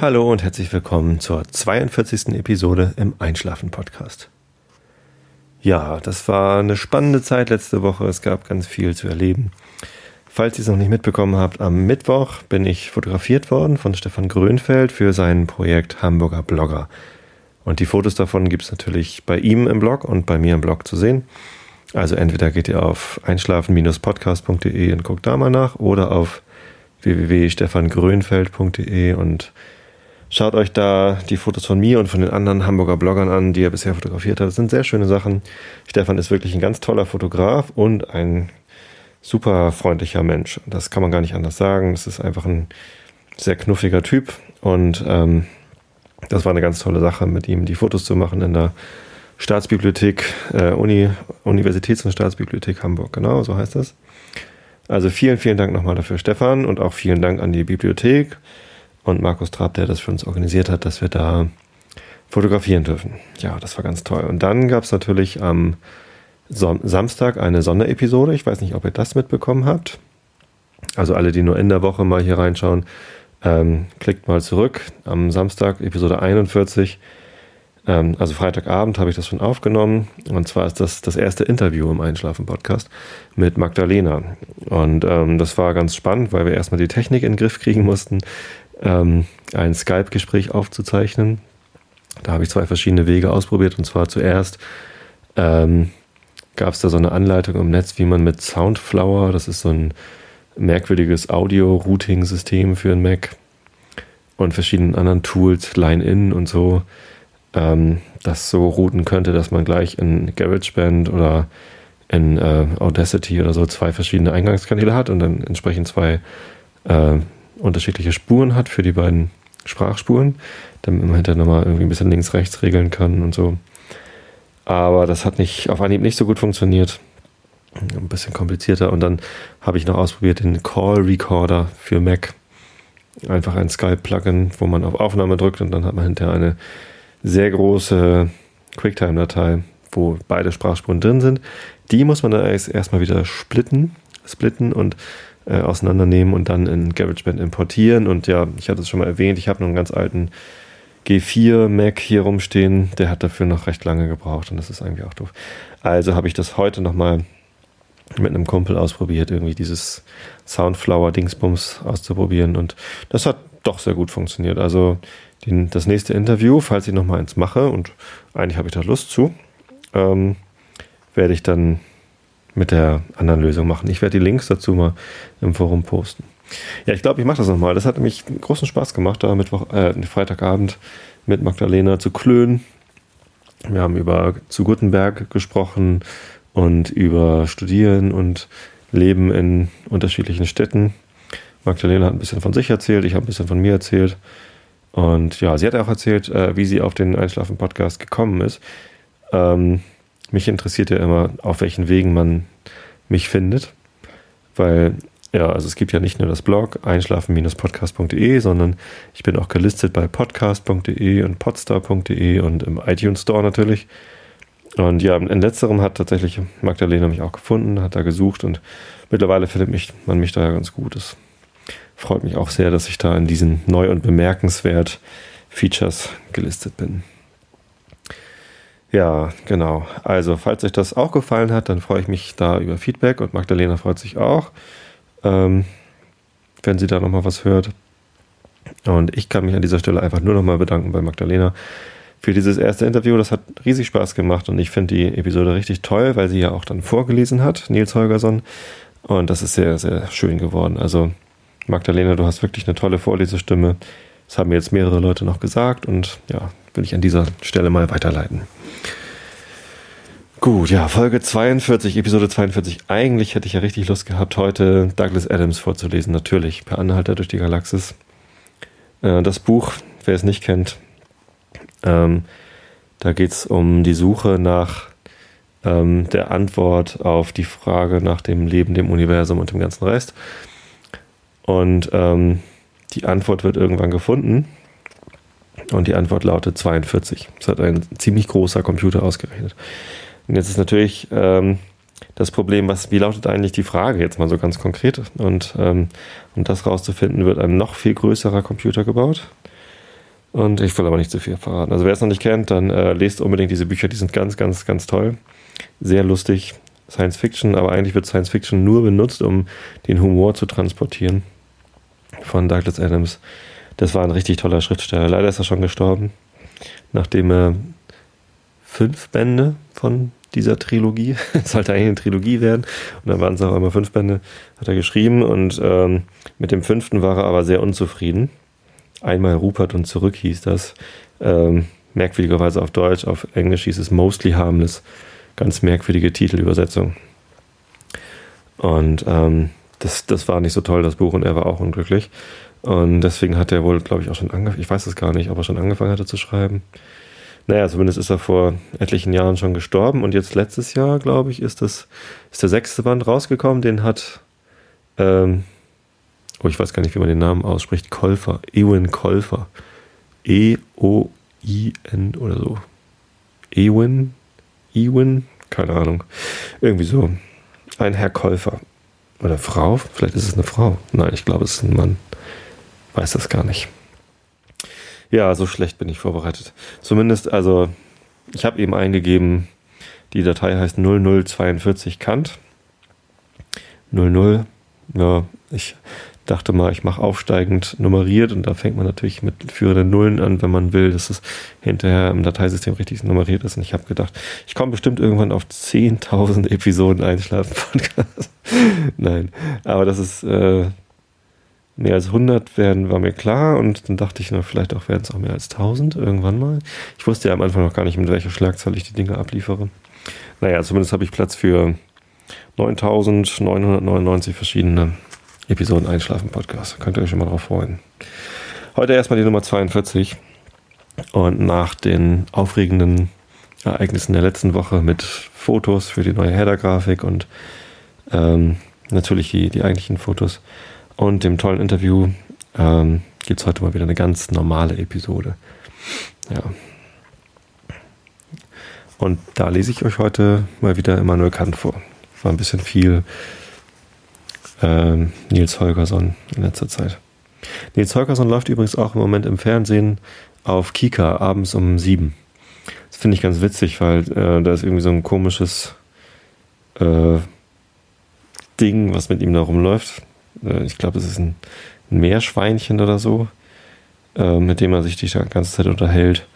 Hallo und herzlich willkommen zur 42. Episode im Einschlafen Podcast. Ja, das war eine spannende Zeit letzte Woche. Es gab ganz viel zu erleben. Falls ihr es noch nicht mitbekommen habt, am Mittwoch bin ich fotografiert worden von Stefan Grönfeld für sein Projekt Hamburger Blogger. Und die Fotos davon gibt es natürlich bei ihm im Blog und bei mir im Blog zu sehen. Also entweder geht ihr auf einschlafen-podcast.de und guckt da mal nach oder auf www.stefangrönfeld.de und schaut euch da die Fotos von mir und von den anderen Hamburger Bloggern an, die er bisher fotografiert hat. Das sind sehr schöne Sachen. Stefan ist wirklich ein ganz toller Fotograf und ein super freundlicher Mensch. Das kann man gar nicht anders sagen. Es ist einfach ein sehr knuffiger Typ und ähm, das war eine ganz tolle Sache, mit ihm die Fotos zu machen in der Staatsbibliothek, äh, Uni, Universitäts- und Staatsbibliothek Hamburg. Genau, so heißt das. Also vielen, vielen Dank nochmal dafür, Stefan, und auch vielen Dank an die Bibliothek und Markus Trab, der das für uns organisiert hat, dass wir da fotografieren dürfen. Ja, das war ganz toll. Und dann gab es natürlich am Samstag eine Sonderepisode. Ich weiß nicht, ob ihr das mitbekommen habt. Also alle, die nur in der Woche mal hier reinschauen, ähm, klickt mal zurück. Am Samstag, Episode 41, ähm, also Freitagabend habe ich das schon aufgenommen. Und zwar ist das das erste Interview im Einschlafen-Podcast mit Magdalena. Und ähm, das war ganz spannend, weil wir erstmal die Technik in den Griff kriegen mussten, ähm, ein Skype-Gespräch aufzuzeichnen. Da habe ich zwei verschiedene Wege ausprobiert. Und zwar zuerst ähm, gab es da so eine Anleitung im Netz, wie man mit Soundflower, das ist so ein merkwürdiges Audio-Routing-System für einen Mac und verschiedenen anderen Tools, Line-In und so, ähm, das so routen könnte, dass man gleich in GarageBand oder in äh, Audacity oder so zwei verschiedene Eingangskanäle hat und dann entsprechend zwei äh, unterschiedliche Spuren hat für die beiden Sprachspuren, damit man hinterher nochmal irgendwie ein bisschen links-rechts regeln kann und so. Aber das hat nicht auf Anhieb nicht so gut funktioniert. Ein bisschen komplizierter. Und dann habe ich noch ausprobiert den Call Recorder für Mac. Einfach ein Skype-Plugin, wo man auf Aufnahme drückt und dann hat man hinterher eine sehr große QuickTime-Datei, wo beide Sprachspuren drin sind. Die muss man dann erstmal wieder splitten, splitten und äh, auseinandernehmen und dann in GarageBand importieren. Und ja, ich hatte es schon mal erwähnt, ich habe noch einen ganz alten G4 Mac hier rumstehen. Der hat dafür noch recht lange gebraucht und das ist eigentlich auch doof. Also habe ich das heute nochmal mit einem Kumpel ausprobiert, irgendwie dieses Soundflower-Dingsbums auszuprobieren und das hat doch sehr gut funktioniert. Also den, das nächste Interview, falls ich noch mal eins mache, und eigentlich habe ich da Lust zu, ähm, werde ich dann mit der anderen Lösung machen. Ich werde die Links dazu mal im Forum posten. Ja, ich glaube, ich mache das nochmal. Das hat nämlich großen Spaß gemacht, da Mittwoch, äh, Freitagabend mit Magdalena zu klönen. Wir haben über zu Gutenberg gesprochen und über Studieren und Leben in unterschiedlichen Städten. Magdalena hat ein bisschen von sich erzählt, ich habe ein bisschen von mir erzählt. Und ja, sie hat auch erzählt, äh, wie sie auf den Einschlafen-Podcast gekommen ist. Ähm, mich interessiert ja immer, auf welchen Wegen man mich findet. Weil, ja, also es gibt ja nicht nur das Blog einschlafen-podcast.de, sondern ich bin auch gelistet bei podcast.de und podstar.de und im iTunes Store natürlich. Und ja, in letzterem hat tatsächlich Magdalena mich auch gefunden, hat da gesucht und mittlerweile findet mich, man mich da ja ganz gut. Das freut mich auch sehr, dass ich da in diesen neu und bemerkenswert Features gelistet bin. Ja, genau. Also, falls euch das auch gefallen hat, dann freue ich mich da über Feedback und Magdalena freut sich auch, ähm, wenn sie da nochmal was hört. Und ich kann mich an dieser Stelle einfach nur nochmal bedanken bei Magdalena für dieses erste Interview. Das hat riesig Spaß gemacht und ich finde die Episode richtig toll, weil sie ja auch dann vorgelesen hat, Nils Holgersson. Und das ist sehr, sehr schön geworden. Also, Magdalena, du hast wirklich eine tolle Vorlesestimme. Das haben mir jetzt mehrere Leute noch gesagt und ja, will ich an dieser Stelle mal weiterleiten. Gut, ja, Folge 42, Episode 42. Eigentlich hätte ich ja richtig Lust gehabt, heute Douglas Adams vorzulesen, natürlich, per Anhalter durch die Galaxis. Äh, das Buch, wer es nicht kennt, ähm, da geht es um die Suche nach ähm, der Antwort auf die Frage nach dem Leben, dem Universum und dem ganzen Rest. Und ähm, die Antwort wird irgendwann gefunden. Und die Antwort lautet 42. Das hat ein ziemlich großer Computer ausgerechnet. Und jetzt ist natürlich ähm, das Problem, was, wie lautet eigentlich die Frage jetzt mal so ganz konkret? Und ähm, um das rauszufinden, wird ein noch viel größerer Computer gebaut. Und ich will aber nicht zu viel verraten. Also wer es noch nicht kennt, dann äh, lest unbedingt diese Bücher, die sind ganz, ganz, ganz toll. Sehr lustig. Science Fiction, aber eigentlich wird Science Fiction nur benutzt, um den Humor zu transportieren. Von Douglas Adams. Das war ein richtig toller Schriftsteller. Leider ist er schon gestorben, nachdem er fünf Bände von dieser Trilogie, es sollte eigentlich eine Trilogie werden, und dann waren es auch immer fünf Bände, hat er geschrieben und ähm, mit dem fünften war er aber sehr unzufrieden. Einmal Rupert und zurück hieß das. Ähm, merkwürdigerweise auf Deutsch, auf Englisch hieß es Mostly Harmless. Ganz merkwürdige Titelübersetzung. Und ähm, das, das war nicht so toll, das Buch, und er war auch unglücklich. Und deswegen hat er wohl, glaube ich, auch schon angefangen, ich weiß es gar nicht, ob er schon angefangen hatte zu schreiben. Naja, zumindest ist er vor etlichen Jahren schon gestorben und jetzt letztes Jahr, glaube ich, ist das, ist der sechste Band rausgekommen, den hat, ähm, oh, ich weiß gar nicht, wie man den Namen ausspricht, Kolfer, Ewan Kolfer. E-O-I-N oder so. Ewan? Ewan? Keine Ahnung. Irgendwie so. Ein Herr Käufer. Oder Frau? Vielleicht ist es eine Frau. Nein, ich glaube, es ist ein Mann. Weiß das gar nicht. Ja, so schlecht bin ich vorbereitet. Zumindest, also, ich habe eben eingegeben, die Datei heißt 0042 Kant. 00, ja, ich dachte mal, ich mache aufsteigend nummeriert und da fängt man natürlich mit führenden Nullen an, wenn man will, dass es hinterher im Dateisystem richtig nummeriert ist. Und ich habe gedacht, ich komme bestimmt irgendwann auf 10.000 Episoden Einschlafen-Podcast. Nein, aber das ist äh, mehr als 100 werden, war mir klar und dann dachte ich, na, vielleicht auch werden es auch mehr als 1000 irgendwann mal. Ich wusste ja am Anfang noch gar nicht, mit welcher Schlagzahl ich die Dinge abliefere. Naja, zumindest habe ich Platz für 9999 verschiedene Episoden Einschlafen Podcast. Könnt ihr euch schon mal drauf freuen. Heute erstmal die Nummer 42 und nach den aufregenden Ereignissen der letzten Woche mit Fotos für die neue Header-Grafik und ähm, natürlich die, die eigentlichen Fotos und dem tollen Interview ähm, gibt es heute mal wieder eine ganz normale Episode. Ja. Und da lese ich euch heute mal wieder Immanuel Kant vor. War ein bisschen viel ähm, Nils Holgersson in letzter Zeit. Nils Holgersson läuft übrigens auch im Moment im Fernsehen auf Kika abends um sieben. Das finde ich ganz witzig, weil äh, da ist irgendwie so ein komisches äh, Ding, was mit ihm da rumläuft. Äh, ich glaube, es ist ein, Meerschweinchen oder so, äh, mit dem er sich die ganze Zeit unterhält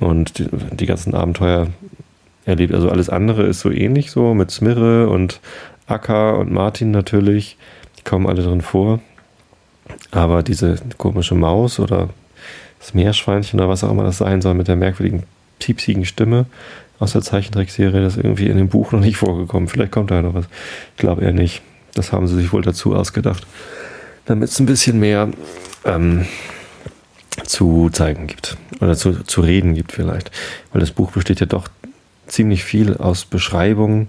und die, die ganzen Abenteuer erlebt. Also alles andere ist so ähnlich so mit Smirre und Akka und Martin natürlich. Die kommen alle drin vor. Aber diese komische Maus oder das Meerschweinchen oder was auch immer das sein soll mit der merkwürdigen piepsigen Stimme aus der Zeichentrickserie, das ist irgendwie in dem Buch noch nicht vorgekommen. Vielleicht kommt da noch was. Ich glaube eher nicht. Das haben sie sich wohl dazu ausgedacht, damit es ein bisschen mehr ähm, zu zeigen gibt oder zu, zu reden gibt vielleicht. Weil das Buch besteht ja doch ziemlich viel aus Beschreibungen,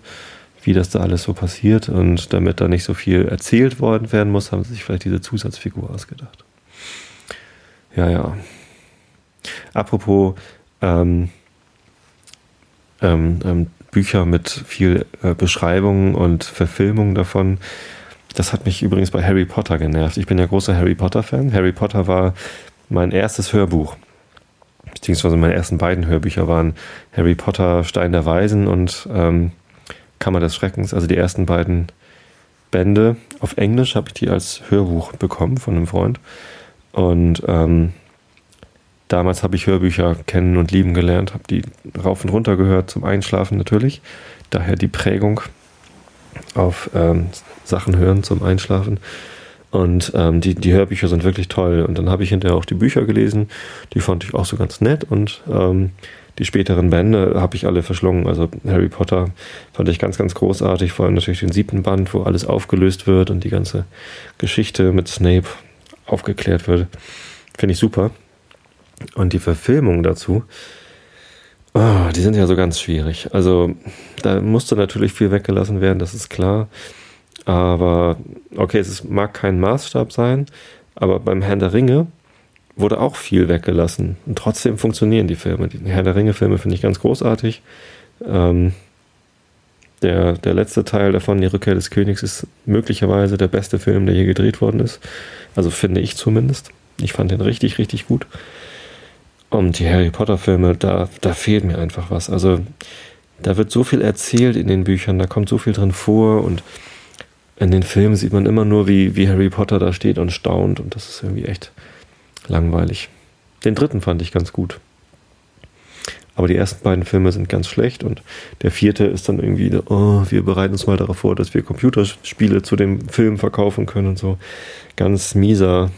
wie das da alles so passiert. Und damit da nicht so viel erzählt worden werden muss, haben sie sich vielleicht diese Zusatzfigur ausgedacht. Ja, ja. Apropos ähm, ähm, ähm, Bücher mit viel äh, Beschreibungen und Verfilmungen davon. Das hat mich übrigens bei Harry Potter genervt. Ich bin ja großer Harry Potter-Fan. Harry Potter war mein erstes Hörbuch. Beziehungsweise meine ersten beiden Hörbücher waren Harry Potter, Stein der Weisen und ähm, Kammer des Schreckens. Also die ersten beiden Bände. Auf Englisch habe ich die als Hörbuch bekommen von einem Freund. Und ähm, Damals habe ich Hörbücher kennen und lieben gelernt, habe die rauf und runter gehört zum Einschlafen natürlich. Daher die Prägung auf ähm, Sachen hören zum Einschlafen. Und ähm, die, die Hörbücher sind wirklich toll. Und dann habe ich hinterher auch die Bücher gelesen. Die fand ich auch so ganz nett. Und ähm, die späteren Bände habe ich alle verschlungen. Also Harry Potter fand ich ganz, ganz großartig. Vor allem natürlich den siebten Band, wo alles aufgelöst wird und die ganze Geschichte mit Snape aufgeklärt wird. Finde ich super. Und die Verfilmung dazu, oh, die sind ja so ganz schwierig. Also da musste natürlich viel weggelassen werden, das ist klar. Aber okay, es mag kein Maßstab sein, aber beim Herrn der Ringe wurde auch viel weggelassen. Und trotzdem funktionieren die Filme. Die Herr der Ringe-Filme finde ich ganz großartig. Ähm, der, der letzte Teil davon, Die Rückkehr des Königs, ist möglicherweise der beste Film, der je gedreht worden ist. Also finde ich zumindest. Ich fand den richtig, richtig gut. Und die Harry Potter-Filme, da, da fehlt mir einfach was. Also da wird so viel erzählt in den Büchern, da kommt so viel drin vor und in den Filmen sieht man immer nur, wie, wie Harry Potter da steht und staunt und das ist irgendwie echt langweilig. Den dritten fand ich ganz gut. Aber die ersten beiden Filme sind ganz schlecht und der vierte ist dann irgendwie, oh, wir bereiten uns mal darauf vor, dass wir Computerspiele zu dem Film verkaufen können und so. Ganz mieser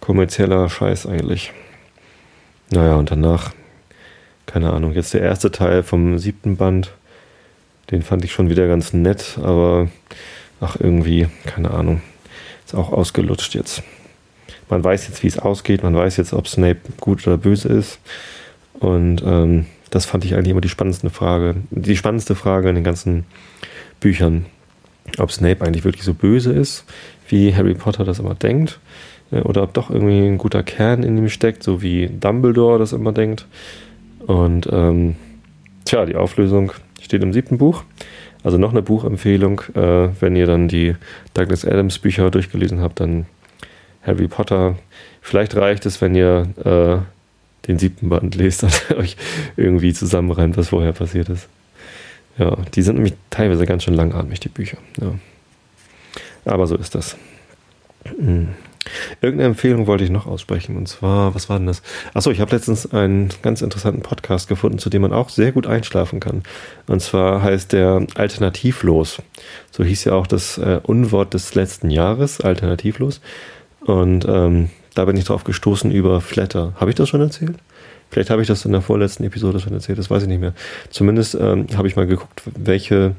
kommerzieller Scheiß eigentlich. Naja, und danach, keine Ahnung, jetzt der erste Teil vom siebten Band, den fand ich schon wieder ganz nett, aber ach, irgendwie, keine Ahnung, ist auch ausgelutscht jetzt. Man weiß jetzt, wie es ausgeht, man weiß jetzt, ob Snape gut oder böse ist. Und ähm, das fand ich eigentlich immer die spannendste Frage, die spannendste Frage in den ganzen Büchern. Ob Snape eigentlich wirklich so böse ist, wie Harry Potter das immer denkt, oder ob doch irgendwie ein guter Kern in ihm steckt, so wie Dumbledore das immer denkt. Und ähm, tja, die Auflösung steht im siebten Buch. Also noch eine Buchempfehlung, äh, wenn ihr dann die Douglas Adams Bücher durchgelesen habt, dann Harry Potter. Vielleicht reicht es, wenn ihr äh, den siebten Band lest und euch irgendwie zusammenreimt, was vorher passiert ist. Ja, die sind nämlich teilweise ganz schön langatmig, die Bücher. Ja. Aber so ist das. Hm. Irgendeine Empfehlung wollte ich noch aussprechen. Und zwar, was war denn das? Achso, ich habe letztens einen ganz interessanten Podcast gefunden, zu dem man auch sehr gut einschlafen kann. Und zwar heißt der Alternativlos. So hieß ja auch das äh, Unwort des letzten Jahres, Alternativlos. Und ähm, da bin ich drauf gestoßen über Flatter. Habe ich das schon erzählt? Vielleicht habe ich das in der vorletzten Episode schon erzählt, das weiß ich nicht mehr. Zumindest ähm, habe ich mal geguckt, welche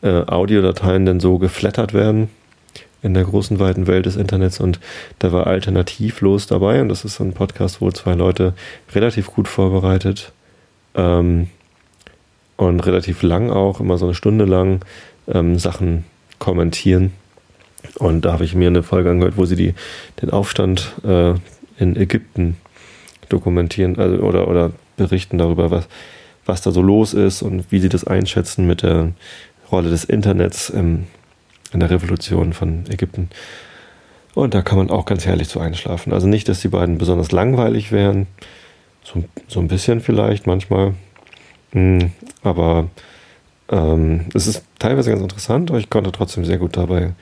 äh, Audiodateien denn so geflattert werden in der großen weiten Welt des Internets und da war alternativlos dabei und das ist so ein Podcast, wo zwei Leute relativ gut vorbereitet ähm, und relativ lang auch, immer so eine Stunde lang ähm, Sachen kommentieren. Und da habe ich mir eine Folge angehört, wo sie die, den Aufstand äh, in Ägypten dokumentieren also, oder, oder berichten darüber, was, was da so los ist und wie sie das einschätzen mit der Rolle des Internets im, in der Revolution von Ägypten. Und da kann man auch ganz herrlich zu einschlafen. Also nicht, dass die beiden besonders langweilig wären, so, so ein bisschen vielleicht manchmal, hm, aber ähm, es ist teilweise ganz interessant, aber ich konnte trotzdem sehr gut dabei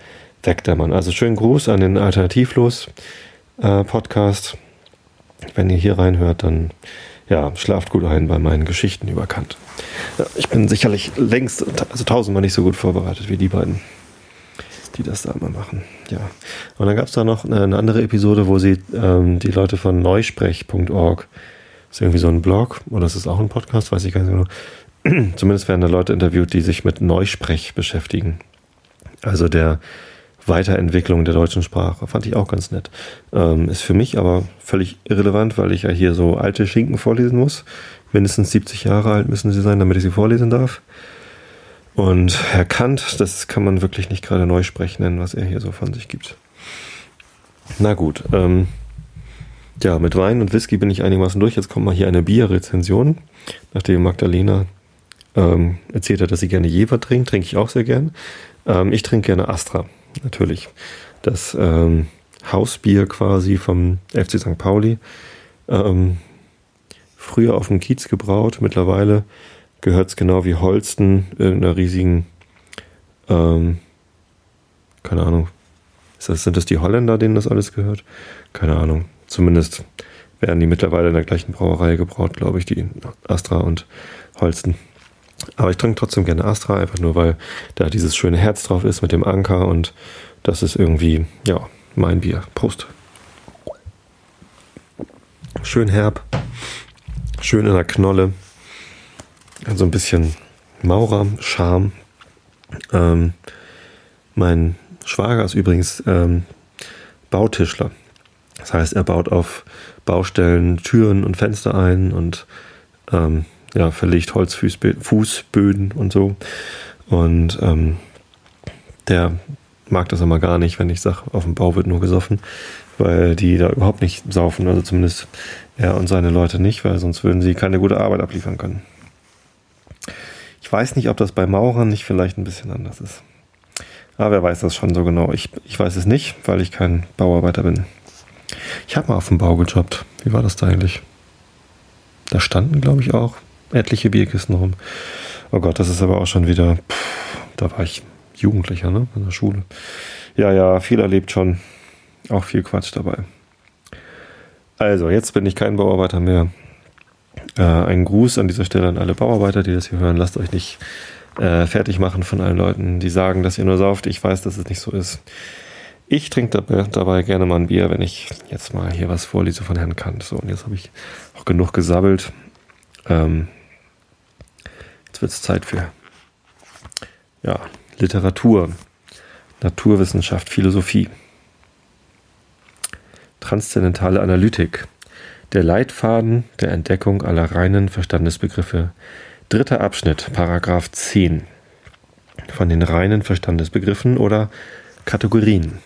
wegdämmern. Also schönen Gruß an den Alternativlos äh, Podcast. Wenn ihr hier reinhört, dann ja, schlaft gut ein bei meinen Geschichten über Kant. Ja, ich bin sicherlich längst, also tausendmal nicht so gut vorbereitet wie die beiden, die das da immer machen. Ja. Und dann gab es da noch eine, andere Episode, wo sie ähm, die Leute von neusprech.org, ist irgendwie so ein Blog oder ist es auch ein Podcast, weiß ich gar nicht genau. Zumindest werden da Leute interviewt, die sich mit Neusprech beschäftigen. Also der Weiterentwicklung der deutschen Sprache. Fand ich auch ganz nett. Ähm, ist für mich aber völlig irrelevant, weil ich ja hier so alte Schinken vorlesen muss. Mindestens 70 Jahre alt müssen sie sein, damit ich sie vorlesen darf. Und Herr Kant, das kann man wirklich nicht gerade neu sprechen nennen, was er hier so von sich gibt. Na gut, ähm, ja, mit Wein und Whisky bin ich einigermaßen durch. Jetzt kommt mal hier eine Bierrezension. Nachdem Magdalena ähm, erzählt hat, dass sie gerne Jever trinkt, trinke ich auch sehr gern. Ähm, ich trinke gerne Astra natürlich. Das ähm, Hausbier quasi vom FC St. Pauli. Ähm, früher auf dem Kiez gebraut, mittlerweile gehört es genau wie Holsten in einer riesigen, ähm, keine Ahnung, das, sind das die Holländer, denen das alles gehört? Keine Ahnung. Zumindest werden die mittlerweile in der gleichen Brauerei gebraut, glaube ich, die Astra und Holsten. Aber ich trinke trotzdem gerne Astra, einfach nur weil da dieses schöne Herz drauf ist mit dem Anker und das ist irgendwie, ja, mein Bier. Prost. Schön herb, schön in der Knolle, also ein bisschen Maurer, Charme. Ähm, mein Schwager ist übrigens ähm, Bautischler. Das heißt, er baut auf Baustellen Türen und Fenster ein und ähm, ja, verlegt Holzfußböden und so. Und ähm, der mag das immer gar nicht, wenn ich sage, auf dem Bau wird nur gesoffen, weil die da überhaupt nicht saufen. Also zumindest er und seine Leute nicht, weil sonst würden sie keine gute Arbeit abliefern können. Ich weiß nicht, ob das bei Maurern nicht vielleicht ein bisschen anders ist. Aber wer weiß das schon so genau? Ich, ich weiß es nicht, weil ich kein Bauarbeiter bin. Ich habe mal auf dem Bau gejobbt. Wie war das da eigentlich? Da standen, glaube ich, auch etliche Bierkisten rum. Oh Gott, das ist aber auch schon wieder, pff, da war ich Jugendlicher, ne, in der Schule. Ja, ja, viel erlebt schon. Auch viel Quatsch dabei. Also, jetzt bin ich kein Bauarbeiter mehr. Äh, ein Gruß an dieser Stelle an alle Bauarbeiter, die das hier hören. Lasst euch nicht äh, fertig machen von allen Leuten, die sagen, dass ihr nur sauft. Ich weiß, dass es nicht so ist. Ich trinke dabei, dabei, gerne mal ein Bier, wenn ich jetzt mal hier was vorlese von Herrn Kant. So, und jetzt habe ich auch genug gesabbelt. Ähm, jetzt wird es Zeit für ja, Literatur, Naturwissenschaft, Philosophie. Transzendentale Analytik. Der Leitfaden der Entdeckung aller reinen Verstandesbegriffe. Dritter Abschnitt, Paragraph 10. Von den reinen Verstandesbegriffen oder Kategorien.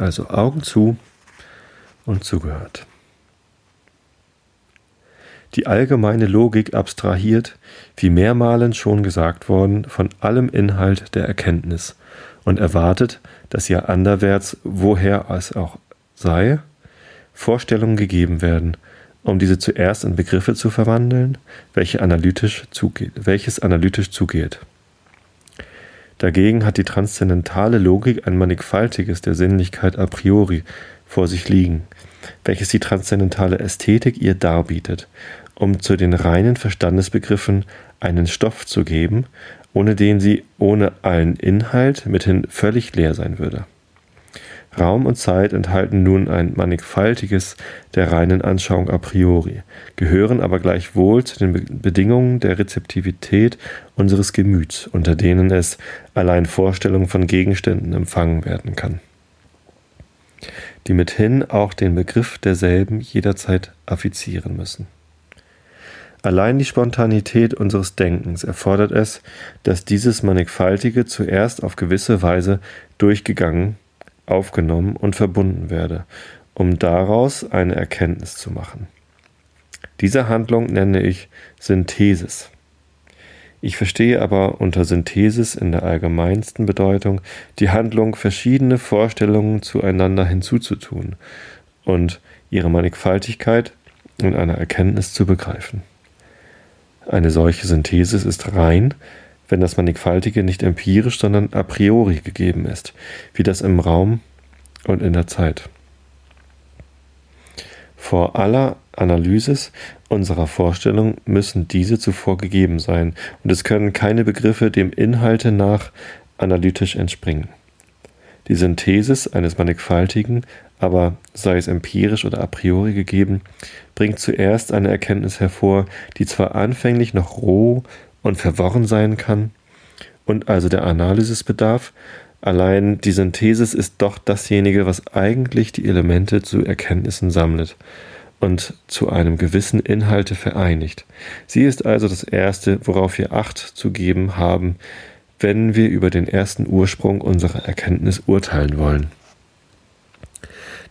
Also Augen zu und zugehört. Die allgemeine Logik abstrahiert, wie mehrmalen schon gesagt worden, von allem Inhalt der Erkenntnis und erwartet, dass ihr anderwärts, woher es auch sei, Vorstellungen gegeben werden, um diese zuerst in Begriffe zu verwandeln, welche analytisch zugeht, welches analytisch zugeht. Dagegen hat die transzendentale Logik ein mannigfaltiges der Sinnlichkeit a priori vor sich liegen, welches die transzendentale Ästhetik ihr darbietet, um zu den reinen Verstandesbegriffen einen Stoff zu geben, ohne den sie ohne allen Inhalt mithin völlig leer sein würde. Raum und Zeit enthalten nun ein mannigfaltiges der reinen Anschauung a priori, gehören aber gleichwohl zu den Bedingungen der Rezeptivität unseres Gemüts, unter denen es allein Vorstellung von Gegenständen empfangen werden kann, die mithin auch den Begriff derselben jederzeit affizieren müssen. Allein die Spontanität unseres Denkens erfordert es, dass dieses Mannigfaltige zuerst auf gewisse Weise durchgegangen aufgenommen und verbunden werde, um daraus eine Erkenntnis zu machen. Diese Handlung nenne ich Synthesis. Ich verstehe aber unter Synthesis in der allgemeinsten Bedeutung die Handlung, verschiedene Vorstellungen zueinander hinzuzutun und ihre Mannigfaltigkeit in einer Erkenntnis zu begreifen. Eine solche Synthesis ist rein, wenn das Mannigfaltige nicht empirisch, sondern a priori gegeben ist, wie das im Raum und in der Zeit. Vor aller Analysis unserer Vorstellung müssen diese zuvor gegeben sein, und es können keine Begriffe dem Inhalte nach analytisch entspringen. Die Synthesis eines Mannigfaltigen, aber sei es empirisch oder a priori gegeben, bringt zuerst eine Erkenntnis hervor, die zwar anfänglich noch roh und verworren sein kann und also der Analysis bedarf, allein die Synthesis ist doch dasjenige, was eigentlich die Elemente zu Erkenntnissen sammelt und zu einem gewissen Inhalte vereinigt. Sie ist also das Erste, worauf wir Acht zu geben haben, wenn wir über den ersten Ursprung unserer Erkenntnis urteilen wollen.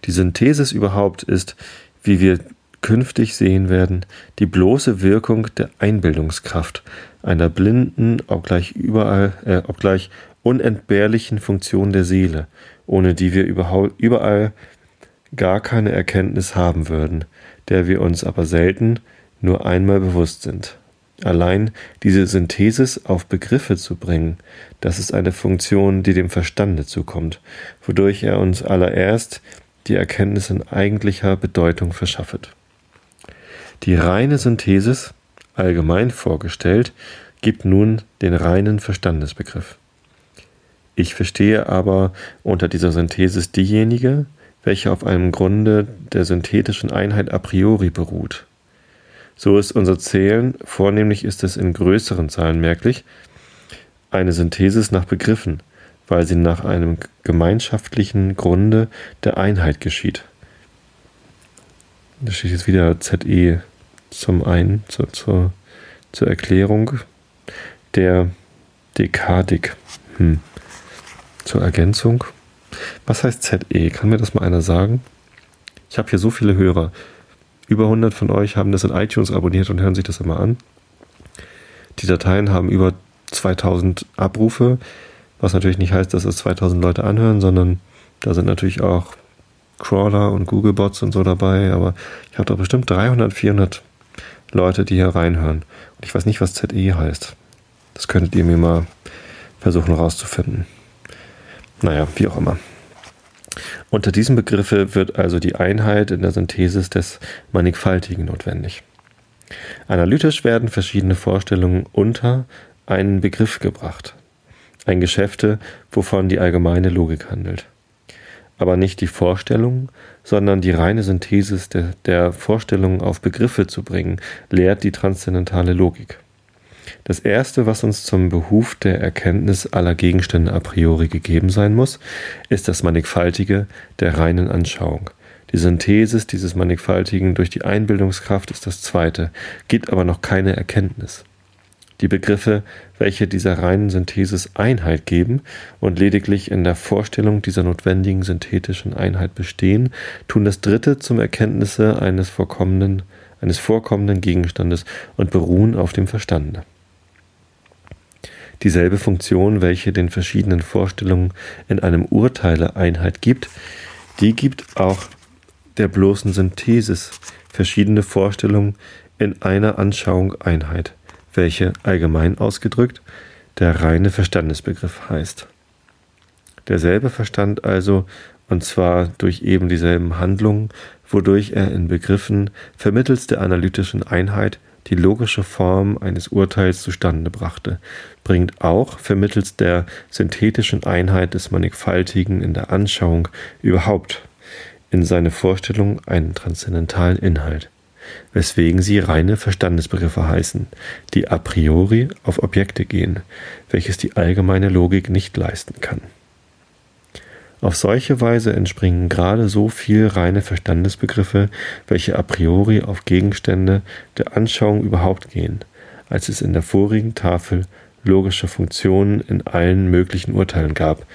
Die Synthesis überhaupt ist, wie wir künftig sehen werden, die bloße Wirkung der Einbildungskraft einer blinden, obgleich überall, äh, obgleich unentbehrlichen Funktion der Seele, ohne die wir überall gar keine Erkenntnis haben würden, der wir uns aber selten nur einmal bewusst sind. Allein diese Synthesis auf Begriffe zu bringen, das ist eine Funktion, die dem Verstande zukommt, wodurch er uns allererst die Erkenntnis in eigentlicher Bedeutung verschaffet. Die reine Synthesis, allgemein vorgestellt, gibt nun den reinen Verstandesbegriff. Ich verstehe aber unter dieser Synthesis diejenige, welche auf einem Grunde der synthetischen Einheit a priori beruht. So ist unser Zählen, vornehmlich ist es in größeren Zahlen merklich, eine Synthesis nach Begriffen, weil sie nach einem gemeinschaftlichen Grunde der Einheit geschieht. Da steht jetzt wieder ZE zum einen, zur, zur, zur Erklärung der Dekadik. Hm. Zur Ergänzung. Was heißt ZE? Kann mir das mal einer sagen? Ich habe hier so viele Hörer. Über 100 von euch haben das in iTunes abonniert und hören sich das immer an. Die Dateien haben über 2000 Abrufe, was natürlich nicht heißt, dass es 2000 Leute anhören, sondern da sind natürlich auch Crawler und Googlebots und so dabei, aber ich habe da bestimmt 300, 400 Leute, die hier reinhören. Und ich weiß nicht, was ZE heißt. Das könntet ihr mir mal versuchen herauszufinden. Naja, wie auch immer. Unter diesem Begriffe wird also die Einheit in der Synthesis des Mannigfaltigen notwendig. Analytisch werden verschiedene Vorstellungen unter einen Begriff gebracht. Ein Geschäfte, wovon die allgemeine Logik handelt. Aber nicht die Vorstellung, sondern die reine Synthesis der, der Vorstellungen auf Begriffe zu bringen, lehrt die transzendentale Logik. Das Erste, was uns zum Behuf der Erkenntnis aller Gegenstände a priori gegeben sein muss, ist das Mannigfaltige der reinen Anschauung. Die Synthesis dieses Mannigfaltigen durch die Einbildungskraft ist das Zweite, gibt aber noch keine Erkenntnis. Die Begriffe, welche dieser reinen Synthesis Einhalt geben und lediglich in der Vorstellung dieser notwendigen synthetischen Einheit bestehen, tun das Dritte zum Erkenntnisse eines vorkommenden, eines vorkommenden Gegenstandes und beruhen auf dem Verstande. Dieselbe Funktion, welche den verschiedenen Vorstellungen in einem Urteile Einheit gibt, die gibt auch der bloßen Synthesis verschiedene Vorstellungen in einer Anschauung Einheit, welche allgemein ausgedrückt der reine Verstandesbegriff heißt. Derselbe Verstand also, und zwar durch eben dieselben Handlungen, wodurch er in Begriffen vermittels der analytischen Einheit die logische Form eines Urteils zustande brachte, bringt auch vermittels der synthetischen Einheit des Mannigfaltigen in der Anschauung überhaupt in seine Vorstellung einen transzendentalen Inhalt, weswegen sie reine Verstandesbegriffe heißen, die a priori auf Objekte gehen, welches die allgemeine Logik nicht leisten kann. Auf solche Weise entspringen gerade so viel reine Verstandesbegriffe, welche a priori auf Gegenstände der Anschauung überhaupt gehen, als es in der vorigen Tafel logische Funktionen in allen möglichen Urteilen gab,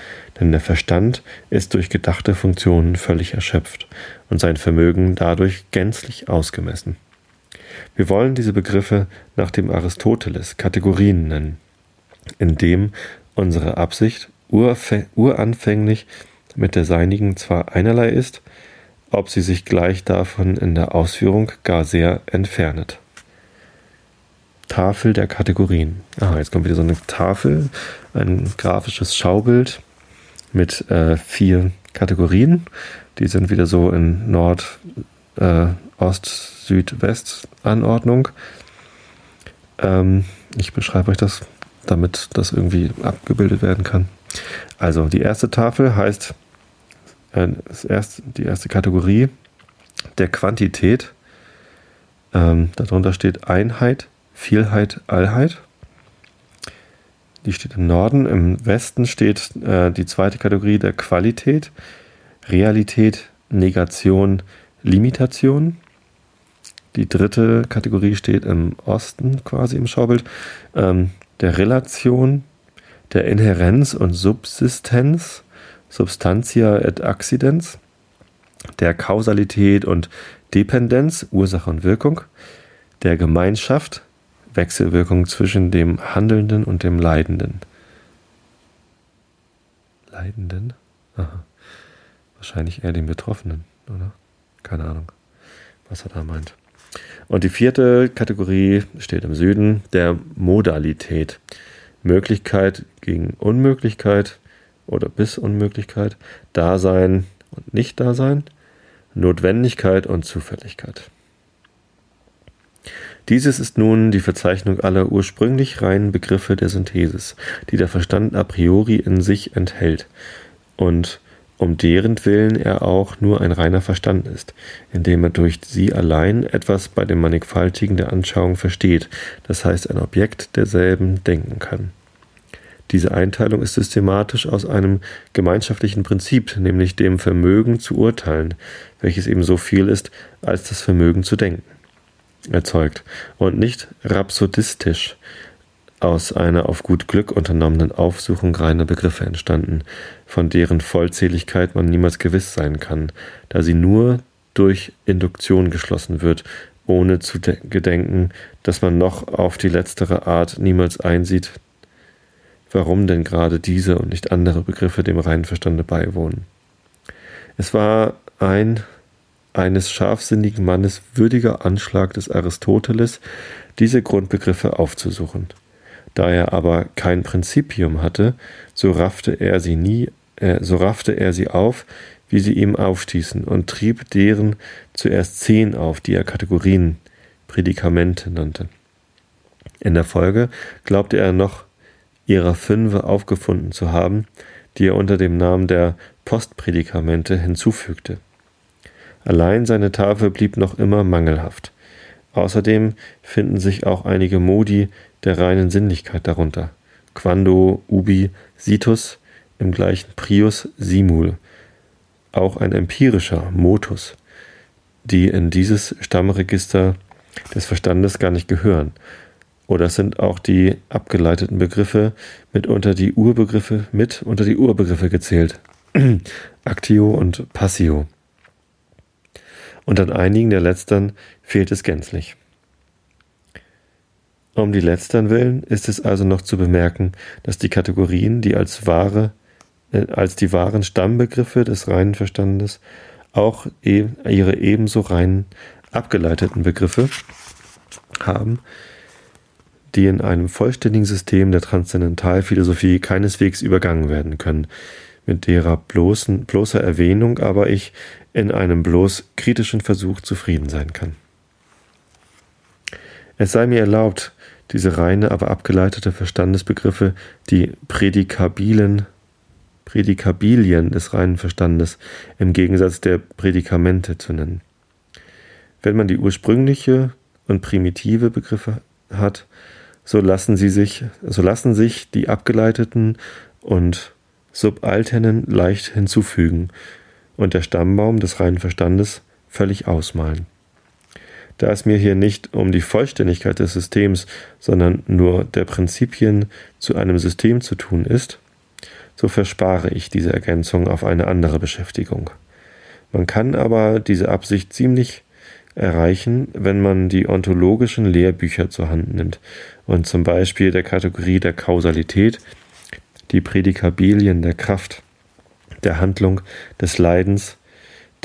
denn der Verstand ist durch gedachte Funktionen völlig erschöpft und sein Vermögen dadurch gänzlich ausgemessen. Wir wollen diese Begriffe nach dem Aristoteles Kategorien nennen, indem unsere Absicht uranfänglich mit der seinigen zwar einerlei ist, ob sie sich gleich davon in der Ausführung gar sehr entfernet. Tafel der Kategorien. Ah, jetzt kommt wieder so eine Tafel, ein grafisches Schaubild mit äh, vier Kategorien. Die sind wieder so in Nord, äh, Ost, Süd, West Anordnung. Ähm, ich beschreibe euch das, damit das irgendwie abgebildet werden kann. Also die erste Tafel heißt äh, erste, die erste Kategorie der Quantität. Ähm, darunter steht Einheit, Vielheit, Allheit. Die steht im Norden. Im Westen steht äh, die zweite Kategorie der Qualität, Realität, Negation, Limitation. Die dritte Kategorie steht im Osten quasi im Schaubild, ähm, der Relation, der Inherenz und Subsistenz, Substantia et Accidens, der Kausalität und Dependenz, Ursache und Wirkung, der Gemeinschaft, Wechselwirkung zwischen dem Handelnden und dem Leidenden. Leidenden? Aha. Wahrscheinlich eher den Betroffenen, oder? Keine Ahnung, was er da meint. Und die vierte Kategorie steht im Süden, der Modalität. Möglichkeit gegen Unmöglichkeit, oder bis Unmöglichkeit, Dasein und Nicht-Dasein, Notwendigkeit und Zufälligkeit. Dieses ist nun die Verzeichnung aller ursprünglich reinen Begriffe der Synthesis, die der Verstand a priori in sich enthält und um deren Willen er auch nur ein reiner Verstand ist, indem er durch sie allein etwas bei dem Mannigfaltigen der Anschauung versteht, das heißt ein Objekt derselben denken kann. Diese Einteilung ist systematisch aus einem gemeinschaftlichen Prinzip, nämlich dem Vermögen zu urteilen, welches eben so viel ist als das Vermögen zu denken, erzeugt und nicht rhapsodistisch aus einer auf gut Glück unternommenen Aufsuchung reiner Begriffe entstanden, von deren Vollzähligkeit man niemals gewiss sein kann, da sie nur durch Induktion geschlossen wird, ohne zu gedenken, dass man noch auf die letztere Art niemals einsieht, warum denn gerade diese und nicht andere Begriffe dem reinen Verstande beiwohnen. Es war ein eines scharfsinnigen Mannes würdiger Anschlag des Aristoteles, diese Grundbegriffe aufzusuchen. Da er aber kein Prinzipium hatte, so raffte er sie nie, äh, so raffte er sie auf, wie sie ihm aufstießen, und trieb deren zuerst zehn auf, die er Kategorien, Prädikamente nannte. In der Folge glaubte er noch ihrer Fünfe aufgefunden zu haben, die er unter dem Namen der Postprädikamente hinzufügte. Allein seine Tafel blieb noch immer mangelhaft. Außerdem finden sich auch einige Modi der reinen Sinnlichkeit darunter. Quando, Ubi, Situs, im gleichen Prius, Simul. Auch ein empirischer Motus, die in dieses Stammregister des Verstandes gar nicht gehören. Oder sind auch die abgeleiteten Begriffe mit unter die Urbegriffe mit unter die Urbegriffe gezählt. Actio und Passio und an einigen der letztern fehlt es gänzlich. Um die letztern willen ist es also noch zu bemerken, dass die Kategorien, die als wahre, äh, als die wahren Stammbegriffe des reinen Verstandes auch e ihre ebenso reinen abgeleiteten Begriffe haben, die in einem vollständigen System der Transzendentalphilosophie keineswegs übergangen werden können, mit derer bloßen, bloßer Erwähnung aber ich in einem bloß kritischen Versuch zufrieden sein kann. Es sei mir erlaubt, diese reine, aber abgeleitete Verstandesbegriffe, die Prädikabilen, Prädikabilien des reinen Verstandes im Gegensatz der Prädikamente zu nennen. Wenn man die ursprüngliche und primitive Begriffe hat, so lassen sie sich, so lassen sich die abgeleiteten und subalternen leicht hinzufügen und der Stammbaum des reinen Verstandes völlig ausmalen. Da es mir hier nicht um die Vollständigkeit des Systems, sondern nur der Prinzipien zu einem System zu tun ist, so verspare ich diese Ergänzung auf eine andere Beschäftigung. Man kann aber diese Absicht ziemlich erreichen, wenn man die ontologischen Lehrbücher zur Hand nimmt und zum Beispiel der Kategorie der Kausalität die Prädikabilien der Kraft, der Handlung, des Leidens,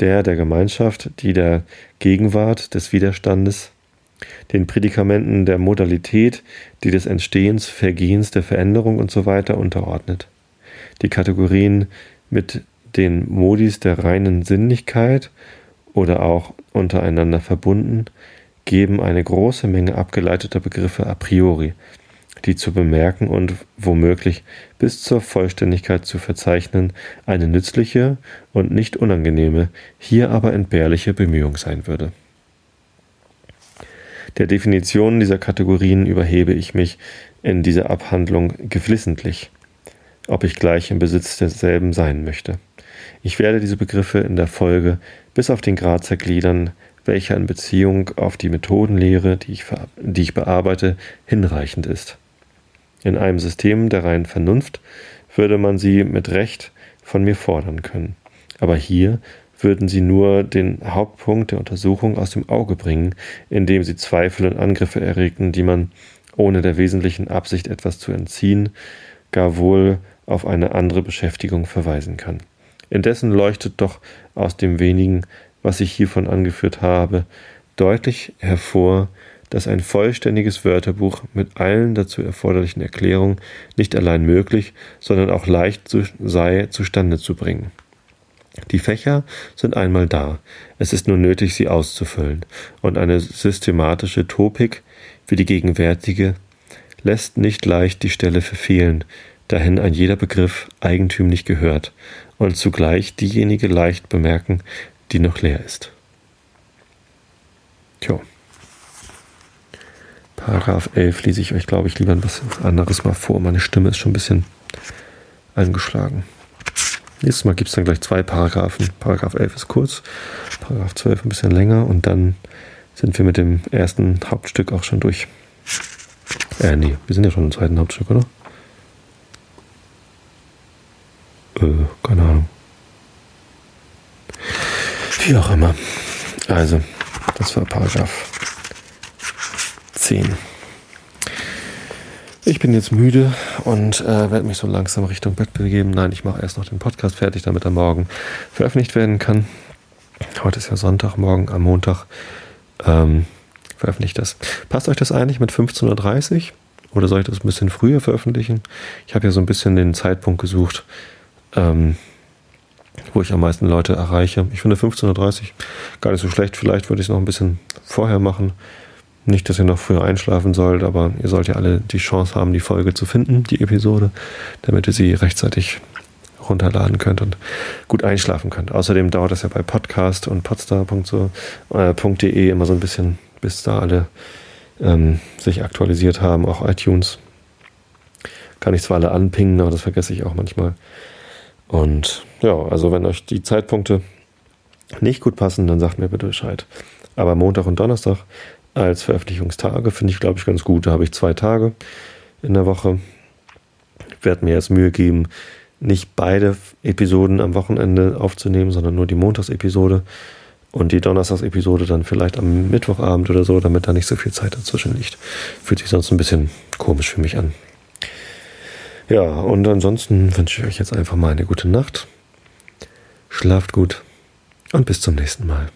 der der Gemeinschaft, die der Gegenwart, des Widerstandes, den Prädikamenten der Modalität, die des Entstehens, Vergehens, der Veränderung usw. So unterordnet. Die Kategorien mit den Modis der reinen Sinnlichkeit oder auch untereinander verbunden, geben eine große Menge abgeleiteter Begriffe a priori, die zu bemerken und womöglich bis zur Vollständigkeit zu verzeichnen eine nützliche und nicht unangenehme, hier aber entbehrliche Bemühung sein würde. Der Definition dieser Kategorien überhebe ich mich in dieser Abhandlung geflissentlich, ob ich gleich im Besitz derselben sein möchte. Ich werde diese Begriffe in der Folge bis auf den Grad zergliedern, welcher in Beziehung auf die Methodenlehre, die ich, die ich bearbeite, hinreichend ist. In einem System der reinen Vernunft würde man sie mit Recht von mir fordern können. Aber hier würden sie nur den Hauptpunkt der Untersuchung aus dem Auge bringen, indem sie Zweifel und Angriffe erregten, die man, ohne der wesentlichen Absicht etwas zu entziehen, gar wohl auf eine andere Beschäftigung verweisen kann. Indessen leuchtet doch aus dem wenigen, was ich hiervon angeführt habe, deutlich hervor, dass ein vollständiges Wörterbuch mit allen dazu erforderlichen Erklärungen nicht allein möglich, sondern auch leicht sei zustande zu bringen. Die Fächer sind einmal da, es ist nur nötig, sie auszufüllen, und eine systematische Topik wie die gegenwärtige lässt nicht leicht die Stelle verfehlen, dahin ein jeder Begriff eigentümlich gehört und zugleich diejenige leicht bemerken, die noch leer ist. Tja. Paragraph 11 lese ich euch, glaube ich, lieber ein bisschen anderes mal vor. Meine Stimme ist schon ein bisschen angeschlagen. Nächstes Mal gibt es dann gleich zwei Paragraphen. Paragraph 11 ist kurz, Paragraph 12 ein bisschen länger und dann sind wir mit dem ersten Hauptstück auch schon durch. Äh, nee, wir sind ja schon im zweiten Hauptstück, oder? Äh, keine Ahnung. Wie auch immer. Also, das war Paragraph 10. Ich bin jetzt müde und äh, werde mich so langsam Richtung Bett begeben. Nein, ich mache erst noch den Podcast fertig, damit er morgen veröffentlicht werden kann. heute ist ja Sonntag, morgen am Montag ähm, veröffentliche ich das. Passt euch das eigentlich mit 15.30 Uhr? Oder soll ich das ein bisschen früher veröffentlichen? Ich habe ja so ein bisschen den Zeitpunkt gesucht, ähm, wo ich am meisten Leute erreiche. Ich finde 15.30 Uhr gar nicht so schlecht. Vielleicht würde ich es noch ein bisschen vorher machen. Nicht, dass ihr noch früher einschlafen sollt, aber ihr sollt ja alle die Chance haben, die Folge zu finden, die Episode, damit ihr sie rechtzeitig runterladen könnt und gut einschlafen könnt. Außerdem dauert das ja bei Podcast und podstar.de äh, immer so ein bisschen, bis da alle ähm, sich aktualisiert haben, auch iTunes. Kann ich zwar alle anpingen, aber das vergesse ich auch manchmal. Und ja, also wenn euch die Zeitpunkte nicht gut passen, dann sagt mir bitte Bescheid. Aber Montag und Donnerstag als Veröffentlichungstage finde ich, glaube ich, ganz gut. Da habe ich zwei Tage in der Woche. Ich werde mir jetzt Mühe geben, nicht beide Episoden am Wochenende aufzunehmen, sondern nur die Montagsepisode und die Donnerstagsepisode dann vielleicht am Mittwochabend oder so, damit da nicht so viel Zeit dazwischen liegt. Fühlt sich sonst ein bisschen komisch für mich an. Ja, und ansonsten wünsche ich euch jetzt einfach mal eine gute Nacht. Schlaft gut und bis zum nächsten Mal.